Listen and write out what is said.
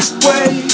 this way.